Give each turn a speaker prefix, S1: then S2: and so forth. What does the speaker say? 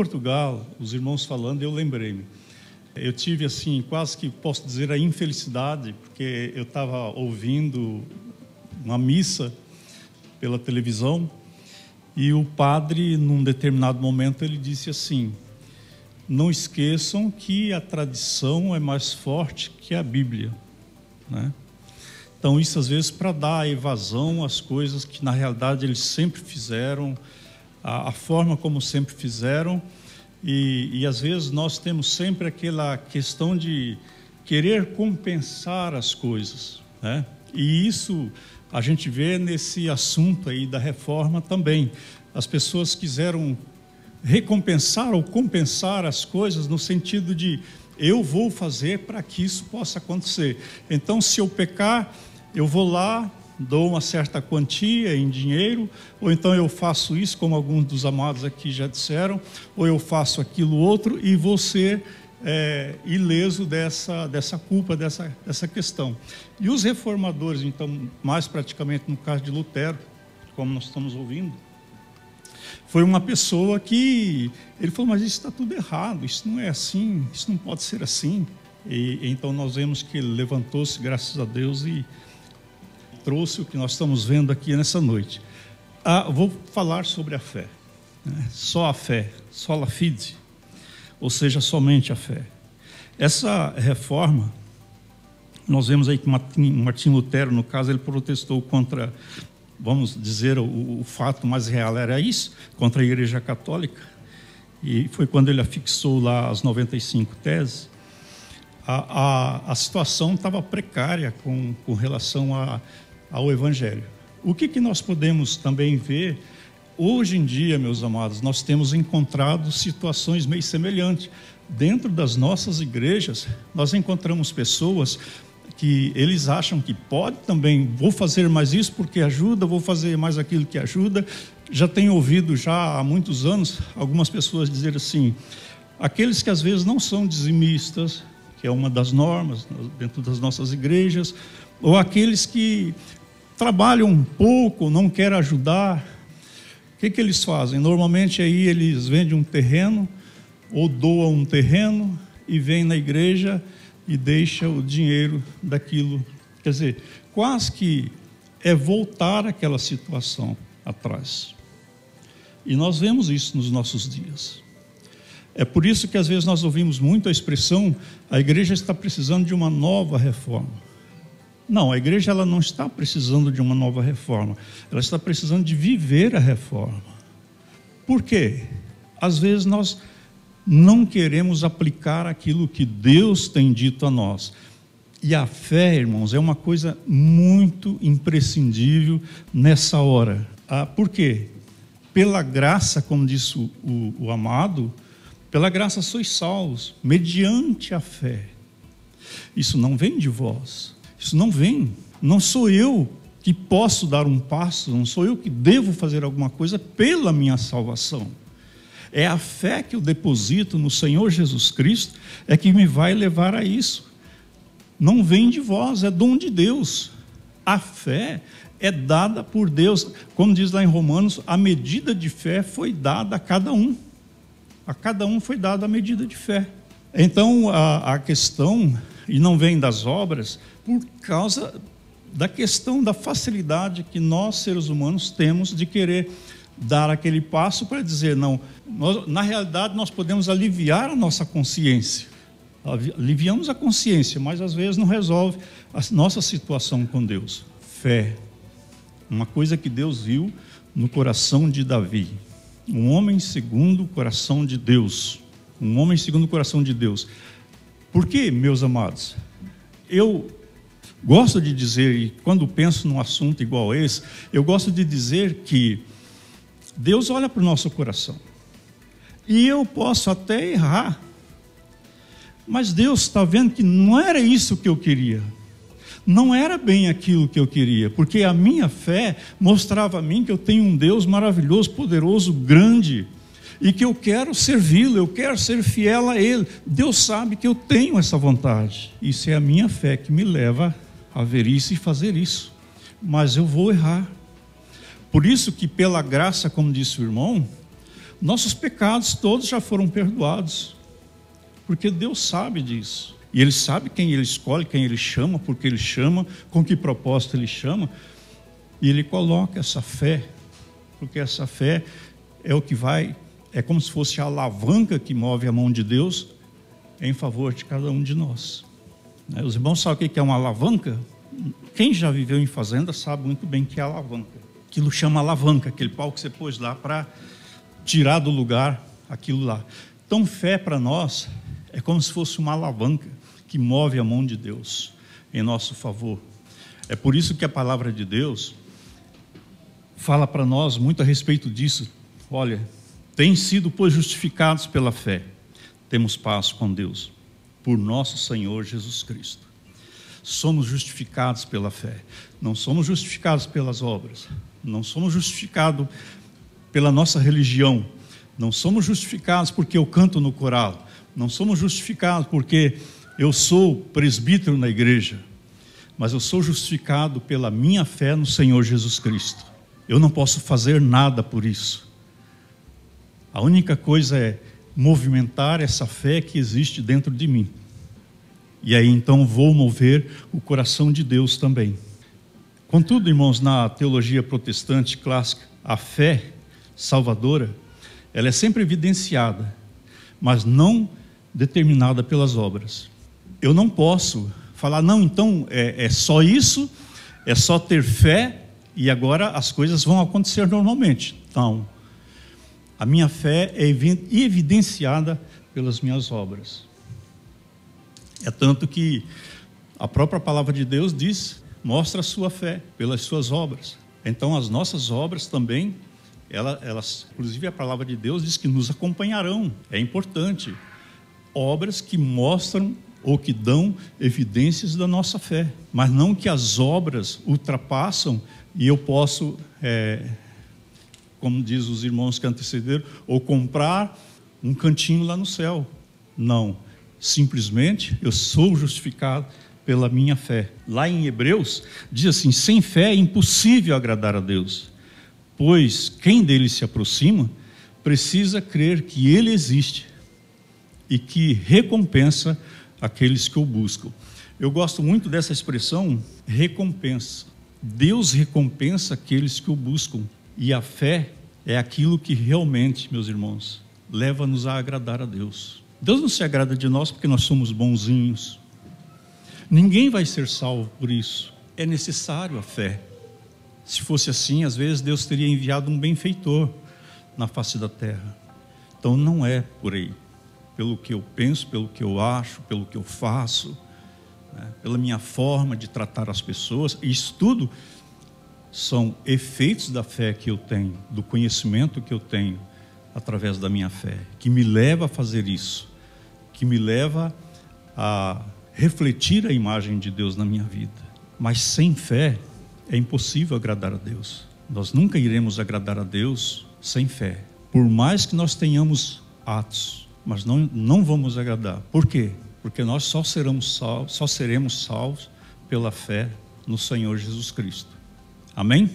S1: Portugal, os irmãos falando, eu lembrei-me. Eu tive, assim, quase que posso dizer a infelicidade, porque eu estava ouvindo uma missa pela televisão e o padre, num determinado momento, ele disse assim: Não esqueçam que a tradição é mais forte que a Bíblia. Né? Então, isso às vezes para dar evasão às coisas que na realidade eles sempre fizeram, a, a forma como sempre fizeram, e, e às vezes nós temos sempre aquela questão de querer compensar as coisas, né? E isso a gente vê nesse assunto aí da reforma também. As pessoas quiseram recompensar ou compensar as coisas no sentido de eu vou fazer para que isso possa acontecer. Então, se eu pecar, eu vou lá, dou uma certa quantia em dinheiro, ou então eu faço isso, como alguns dos amados aqui já disseram, ou eu faço aquilo outro e ser é, ileso dessa, dessa culpa, dessa, dessa questão. E os reformadores, então, mais praticamente no caso de Lutero, como nós estamos ouvindo, foi uma pessoa que ele falou, mas isso está tudo errado, isso não é assim, isso não pode ser assim. E então nós vemos que ele levantou-se, graças a Deus, e trouxe o que nós estamos vendo aqui nessa noite. Ah, vou falar sobre a fé. Né? Só a fé, só la fide, ou seja, somente a fé. Essa reforma, nós vemos aí que Martim Lutero, no caso, ele protestou contra, vamos dizer, o, o fato mais real era isso, contra a Igreja Católica. E foi quando ele afixou lá as 95 teses. A, a, a situação estava precária com, com relação a ao Evangelho. O que, que nós podemos também ver hoje em dia, meus amados, nós temos encontrado situações meio semelhantes. Dentro das nossas igrejas, nós encontramos pessoas que eles acham que pode também, vou fazer mais isso porque ajuda, vou fazer mais aquilo que ajuda. Já tenho ouvido já há muitos anos algumas pessoas dizer assim: aqueles que às vezes não são dizimistas, que é uma das normas dentro das nossas igrejas, ou aqueles que trabalham um pouco, não querem ajudar. O que, que eles fazem? Normalmente aí eles vendem um terreno ou doam um terreno e vêm na igreja e deixa o dinheiro daquilo. Quer dizer, quase que é voltar aquela situação atrás. E nós vemos isso nos nossos dias. É por isso que às vezes nós ouvimos muito a expressão: a igreja está precisando de uma nova reforma. Não, a igreja ela não está precisando de uma nova reforma. Ela está precisando de viver a reforma. Por quê? Às vezes nós não queremos aplicar aquilo que Deus tem dito a nós. E a fé, irmãos, é uma coisa muito imprescindível nessa hora. Ah, por quê? Pela graça, como disse o, o, o amado, pela graça sois salvos, mediante a fé. Isso não vem de vós, isso não vem. Não sou eu que posso dar um passo, não sou eu que devo fazer alguma coisa pela minha salvação. É a fé que eu deposito no Senhor Jesus Cristo é que me vai levar a isso. Não vem de vós, é dom de Deus. A fé é dada por Deus. Como diz lá em Romanos, a medida de fé foi dada a cada um. A cada um foi dada a medida de fé. Então, a, a questão, e não vem das obras, por causa da questão da facilidade que nós, seres humanos, temos de querer dar aquele passo para dizer, não, nós, na realidade nós podemos aliviar a nossa consciência. Aliviamos a consciência, mas às vezes não resolve a nossa situação com Deus. Fé. Uma coisa que Deus viu no coração de Davi. Um homem segundo o coração de Deus. Um homem segundo o coração de Deus. Por quê, meus amados? Eu Gosto de dizer, e quando penso num assunto igual esse, eu gosto de dizer que Deus olha para o nosso coração. E eu posso até errar. Mas Deus está vendo que não era isso que eu queria. Não era bem aquilo que eu queria, porque a minha fé mostrava a mim que eu tenho um Deus maravilhoso, poderoso, grande, e que eu quero servi-lo, eu quero ser fiel a Ele. Deus sabe que eu tenho essa vontade. Isso é a minha fé que me leva a ver isso e fazer isso, mas eu vou errar. Por isso que pela graça, como disse o irmão, nossos pecados todos já foram perdoados. Porque Deus sabe disso. E Ele sabe quem Ele escolhe, quem Ele chama, porque Ele chama, com que propósito Ele chama. E Ele coloca essa fé, porque essa fé é o que vai, é como se fosse a alavanca que move a mão de Deus em favor de cada um de nós. Né? Os irmãos sabem o que é uma alavanca? Quem já viveu em fazenda sabe muito bem que é alavanca. Aquilo chama alavanca, aquele pau que você pôs lá para tirar do lugar aquilo lá. Então, fé para nós é como se fosse uma alavanca que move a mão de Deus em nosso favor. É por isso que a palavra de Deus fala para nós muito a respeito disso. Olha, tem sido, pois, justificados pela fé, temos paz com Deus, por nosso Senhor Jesus Cristo. Somos justificados pela fé, não somos justificados pelas obras, não somos justificados pela nossa religião, não somos justificados porque eu canto no coral, não somos justificados porque eu sou presbítero na igreja, mas eu sou justificado pela minha fé no Senhor Jesus Cristo. Eu não posso fazer nada por isso. A única coisa é movimentar essa fé que existe dentro de mim. E aí então vou mover o coração de Deus também. Contudo, irmãos, na teologia protestante clássica, a fé salvadora, ela é sempre evidenciada, mas não determinada pelas obras. Eu não posso falar, não, então é, é só isso, é só ter fé e agora as coisas vão acontecer normalmente. Não. A minha fé é evidenciada pelas minhas obras. É tanto que a própria palavra de Deus diz mostra a sua fé pelas suas obras. Então, as nossas obras também, elas, inclusive a palavra de Deus diz que nos acompanharão. É importante. Obras que mostram ou que dão evidências da nossa fé, mas não que as obras ultrapassam e eu posso, é, como diz os irmãos que antecederam, ou comprar um cantinho lá no céu. Não. Simplesmente eu sou justificado pela minha fé. Lá em Hebreus, diz assim: sem fé é impossível agradar a Deus, pois quem dele se aproxima precisa crer que ele existe e que recompensa aqueles que o buscam. Eu gosto muito dessa expressão recompensa. Deus recompensa aqueles que o buscam. E a fé é aquilo que realmente, meus irmãos, leva-nos a agradar a Deus. Deus não se agrada de nós porque nós somos bonzinhos, Ninguém vai ser salvo por isso. É necessário a fé. Se fosse assim, às vezes Deus teria enviado um benfeitor na face da terra. Então não é por aí. Pelo que eu penso, pelo que eu acho, pelo que eu faço, né? pela minha forma de tratar as pessoas, isso tudo são efeitos da fé que eu tenho, do conhecimento que eu tenho através da minha fé, que me leva a fazer isso, que me leva a refletir a imagem de Deus na minha vida. Mas sem fé é impossível agradar a Deus. Nós nunca iremos agradar a Deus sem fé. Por mais que nós tenhamos atos, mas não, não vamos agradar. Por quê? Porque nós só seremos salvos, só seremos salvos pela fé no Senhor Jesus Cristo. Amém?